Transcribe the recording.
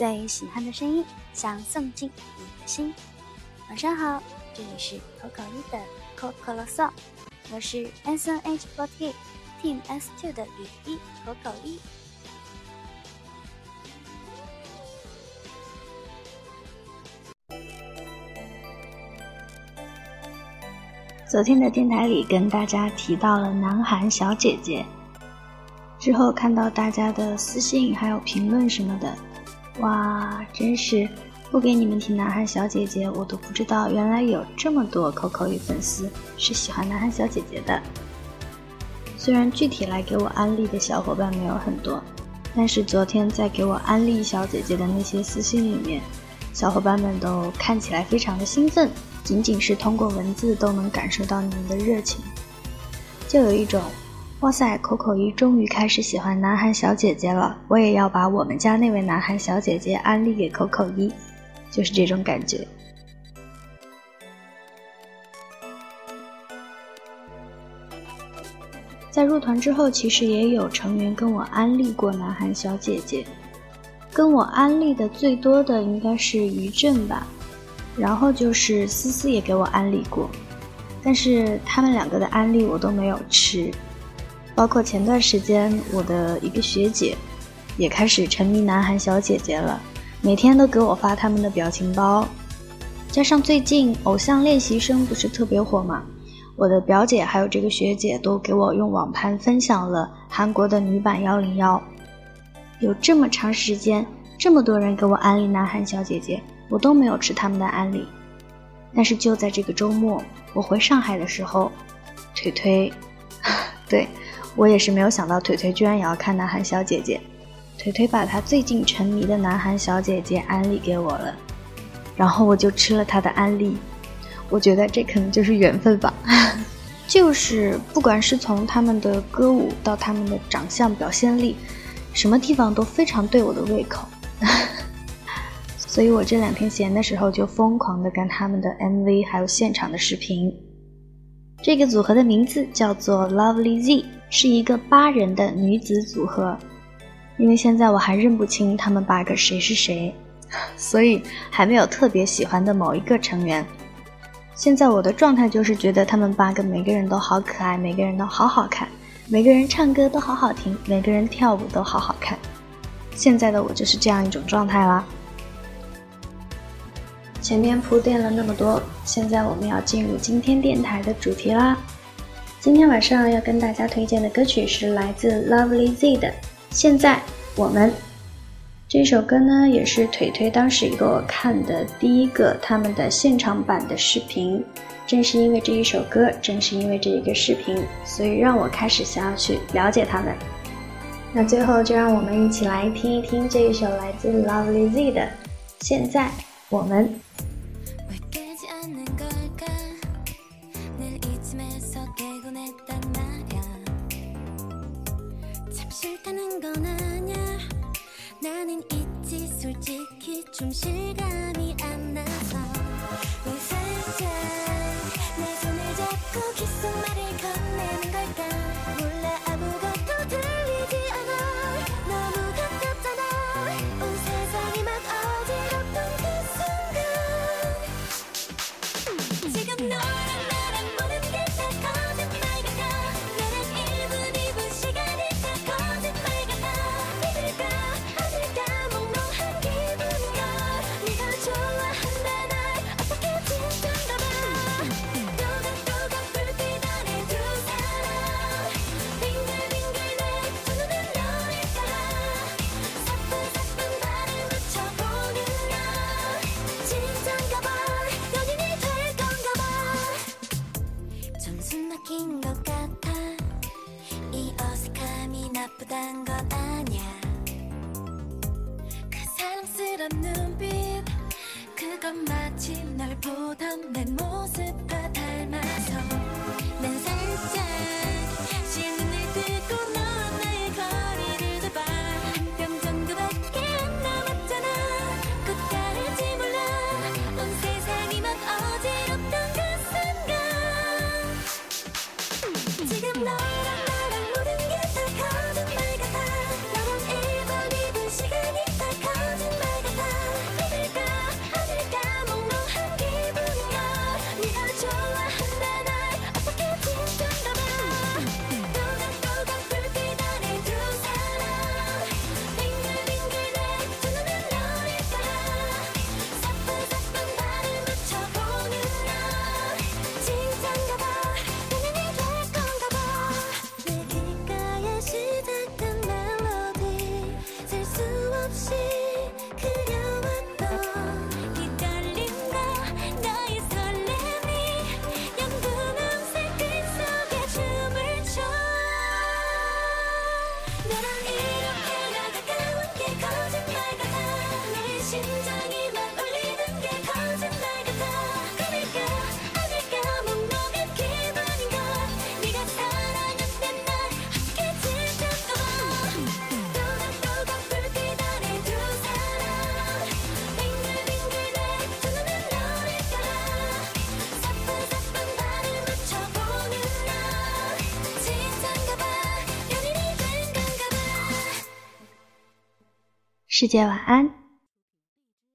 最喜欢的声音，想送进你的心。晚上好，这里是口口一的口口啰嗦，我是 S N H forty Team S two 的雨一口口一。昨天的电台里跟大家提到了南韩小姐姐，之后看到大家的私信还有评论什么的，哇，真是不给你们提南韩小姐姐，我都不知道原来有这么多口口语粉丝是喜欢南韩小姐姐的。虽然具体来给我安利的小伙伴没有很多，但是昨天在给我安利小姐姐的那些私信里面，小伙伴们都看起来非常的兴奋。仅仅是通过文字都能感受到你们的热情，就有一种，哇塞，口口一终于开始喜欢南韩小姐姐了，我也要把我们家那位南韩小姐姐安利给口口一，就是这种感觉。在入团之后，其实也有成员跟我安利过南韩小姐姐，跟我安利的最多的应该是于正吧。然后就是思思也给我安利过，但是他们两个的安利我都没有吃。包括前段时间我的一个学姐，也开始沉迷南韩小姐姐了，每天都给我发他们的表情包。加上最近偶像练习生不是特别火嘛，我的表姐还有这个学姐都给我用网盘分享了韩国的女版幺零幺。有这么长时间，这么多人给我安利南韩小姐姐。我都没有吃他们的安利，但是就在这个周末，我回上海的时候，腿腿，对我也是没有想到，腿腿居然也要看南韩小姐姐，腿腿把她最近沉迷的南韩小姐姐安利给我了，然后我就吃了她的安利，我觉得这可能就是缘分吧，就是不管是从他们的歌舞到他们的长相表现力，什么地方都非常对我的胃口。所以我这两天闲的时候就疯狂的看他们的 MV，还有现场的视频。这个组合的名字叫做 Lovely Z，是一个八人的女子组合。因为现在我还认不清他们八个谁是谁，所以还没有特别喜欢的某一个成员。现在我的状态就是觉得他们八个每个人都好可爱，每个人都好好看，每个人唱歌都好好听，每个人跳舞都好好看。现在的我就是这样一种状态啦。前面铺垫了那么多，现在我们要进入今天电台的主题啦。今天晚上要跟大家推荐的歌曲是来自 Lovely Z 的《现在我们》这首歌呢，也是腿腿当时给我看的第一个他们的现场版的视频。正是因为这一首歌，正是因为这一个视频，所以让我开始想要去了解他们。那最后就让我们一起来听一听这一首来自 Lovely Z 的《现在我们》。 싫다는 건 아냐 나는 있지 솔직히 좀 실감이 안 나서. 왜 살짝 내 손을 잡고 계속 말을 건네는 걸까 눈빛. 그건 마치 널 보던 내 모습과 닮아서 셀 수 없이 그냥 世界晚安。